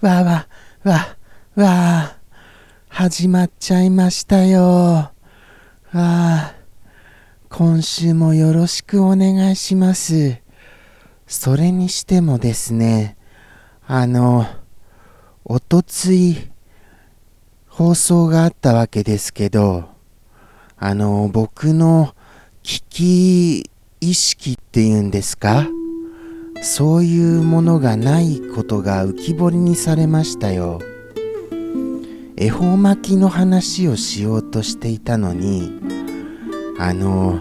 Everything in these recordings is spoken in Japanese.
わわわわ始まっちゃいましたよ。わあ今週もよろしくお願いします。それにしてもですねあのおとつい放送があったわけですけどあの僕の危機意識っていうんですか、そういうものがないことが浮き彫りにされましたよ。恵方巻きの話をしようとしていたのにあの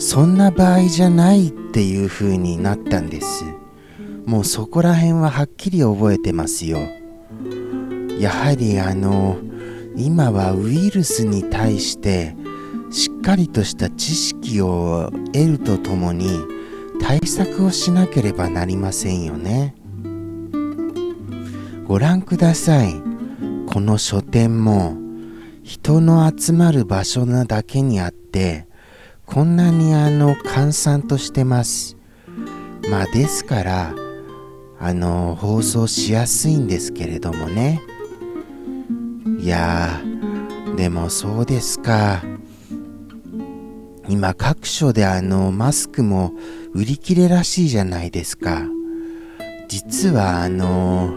そんな場合じゃないっていう風になったんですもうそこら辺ははっきり覚えてますよやはりあの今はウイルスに対してしっかりとした知識を得るとともに対策をしなければなりませんよね。ご覧ください。この書店も人の集まる場所なだけにあってこんなにあの閑散としてます。まあですからあの放送しやすいんですけれどもね。いやでもそうですか。今各所であのマスクも売り切れらしいじゃないですか。実はあの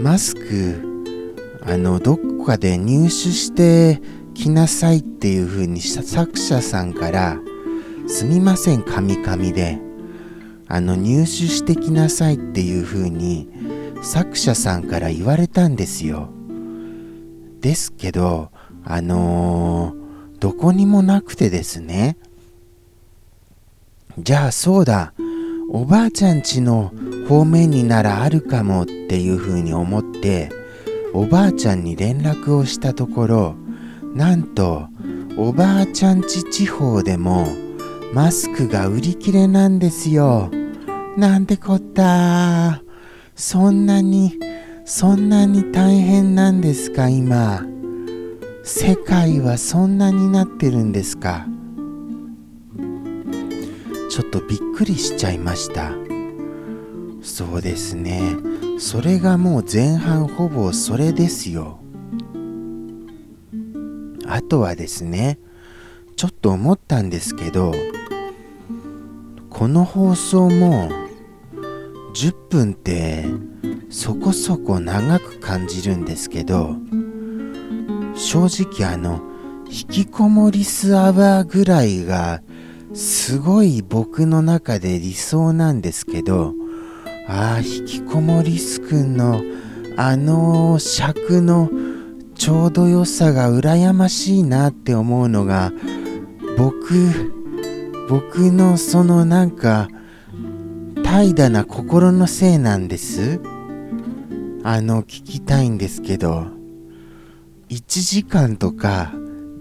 マスクあのどこかで入手してきなさいっていう風に作者さんからすみませんカミカミで。あの入手してきなさいっていう風に作者さんから言われたんですよ。ですけどあのー、どこにもなくてですね。じゃあそうだ。おばあちゃんちの方面にならあるかもっていう風に思っておばあちゃんに連絡をしたところなんとおばあちゃんち地方でもマスクが売り切れなんですよ。なんてこった。そんなにそんなに大変なんですか今。世界はそんなになってるんですか？ちょっとびっくりしちゃいました。そうですね。それがもう前半ほぼそれですよ。あとはですねちょっと思ったんですけどこの放送も10分ってそこそこ長く感じるんですけど正直あの引きこもりスアワーぐらいがすごい僕の中で理想なんですけどああ引きこもりすくんのあの尺のちょうど良さが羨ましいなって思うのが僕僕のそのなんか怠惰な心のせいなんです。あの聞きたいんですけど。1時間とか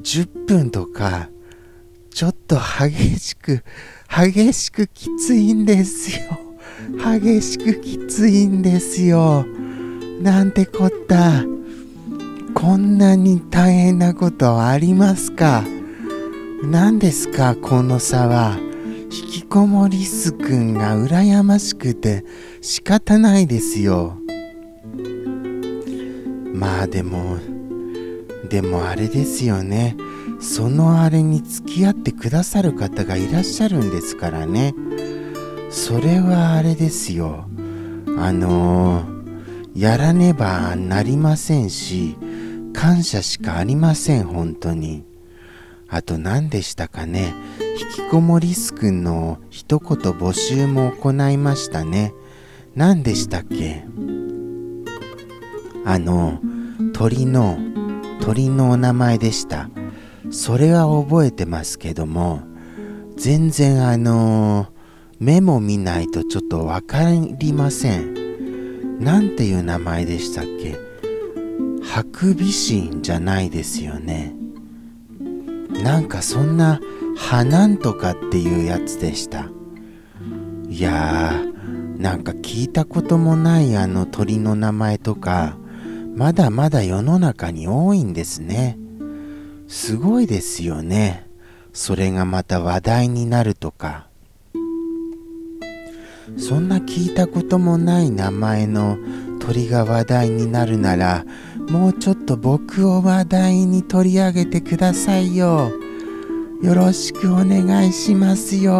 10分とかちょっと激しく激しくきついんですよ激しくきついんですよ。なんてこった。こんなに大変なことありますか何ですかこの差は。引きこもりすくんが羨ましくて仕方ないですよ。まあでも、でもあれですよね。そのあれに付き合ってくださる方がいらっしゃるんですからね。それはあれですよ。あのー、やらねばなりませんし感謝しかありません本当に。あと何でしたかね。引きこもりすくんの一言募集も行いましたね。何でしたっけ。あの鳥の鳥のお名前でしたそれは覚えてますけども全然あのー目も見ないとちょっと分かりません。なんていう名前でしたっけ？ハクビシンじゃないですよね。なんかそんな、ハなんとかっていうやつでした。いやー、なんか聞いたこともないあの鳥の名前とか、まだまだ世の中に多いんですね。すごいですよね。それがまた話題になるとか。そんな聞いたこともない名前の鳥が話題になるならもうちょっと僕を話題に取り上げてくださいよよろしくお願いしますよわ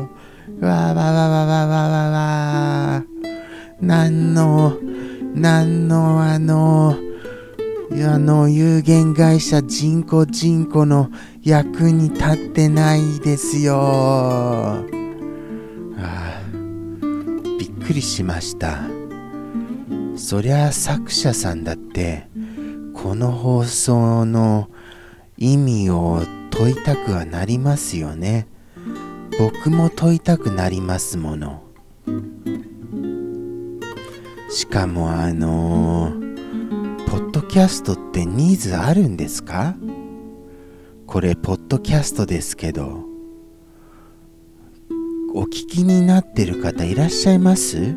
わわわわわわわなんのなんのあのあの有限会社人工人工の役に立ってないですよ。ああびっくりしました。そりゃ作者さんだってこの放送の意味を問いたくはなりますよね。僕も問いたくなりますもの。しかもあのーポッドキャストってニーズあるんですか？これ、ポッドキャストですけど、お聞きになってる方いらっしゃいます？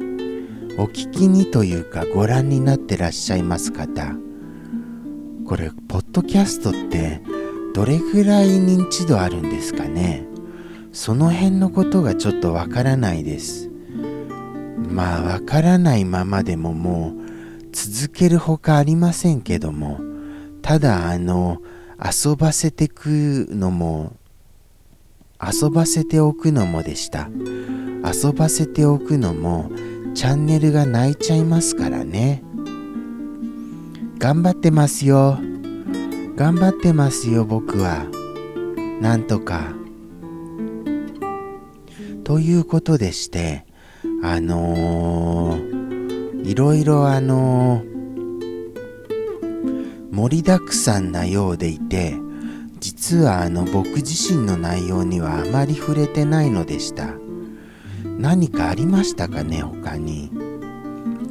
お聞きにというかご覧になってらっしゃいます方。これ、ポッドキャストってどれぐらい認知度あるんですかね？その辺のことがちょっとわからないです。まあ、わからないままでももう、続けるほかありませんけどもただあの遊ばせてくのも遊ばせておくのもでした。遊ばせておくのもチャンネルが泣いちゃいますからね。頑張ってますよ。頑張ってますよ僕は。なんとか。ということでしてあのーいろいろあの盛りだくさんなようでいて実はあの僕自身の内容にはあまり触れてないのでした。何かありましたかね他に。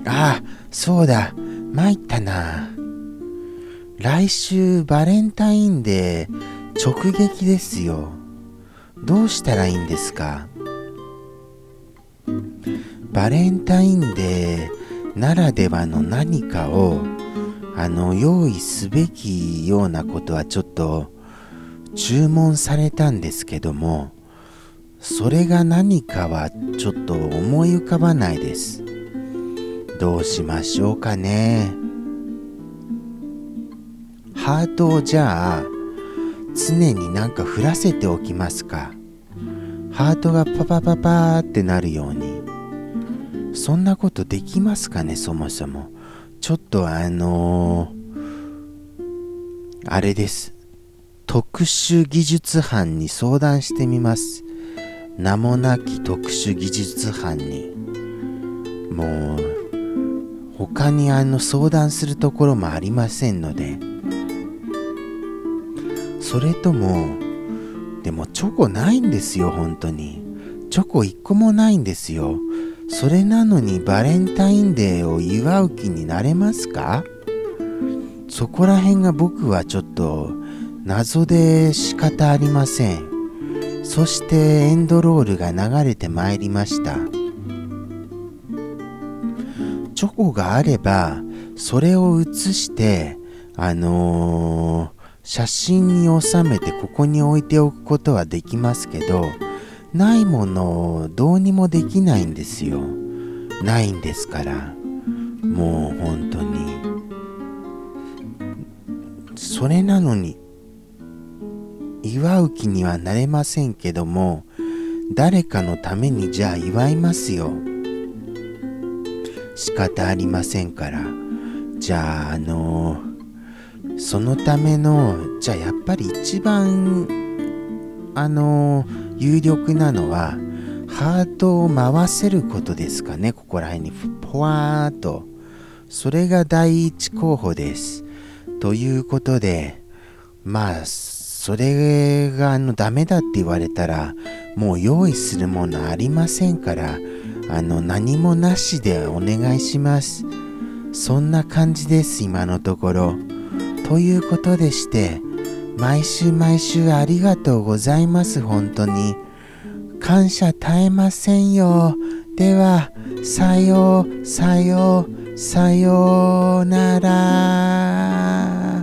ああそうだ。参ったな。来週バレンタインデー直撃ですよ。どうしたらいいんですか？バレンタインデーならではの何かをあの用意すべきようなことはちょっと注文されたんですけどもそれが何かはちょっと思い浮かばないです。どうしましょうかね。ハートをじゃあ常になんか振らせておきますか。ハートがパパパパーってなるように。そんなことできますかねそもそも。ちょっとあのー、あれです。特殊技術班に相談してみます。名もなき特殊技術班に。もう他にあの相談するところもありませんので。それともでもチョコないんですよ本当に。チョコ1個もないんですよ。それなのにバレンタインデーを祝う気になれますか？そこら辺が僕はちょっと謎で仕方ありません。そしてエンドロールが流れてまいりました。チョコがあればそれを写してあのー、写真に収めてここに置いておくことはできますけどないものをどうにもできないんですよ。ないんですから。もう本当に。それなのに祝う気にはなれませんけども誰かのためにじゃあ祝いますよ。仕方ありませんから。じゃああのそのためのじゃあやっぱり一番あのー有力なのはハートを回せることですかね。ここら辺にポワーっと。それが第一候補です。ということでまあそれがあのダメだって言われたらもう用意するものありませんからあの何もなしでお願いします。そんな感じです今のところ。ということでして毎週毎週ありがとうございます。本当に。感謝絶えませんよ。ではさようさようさようなら。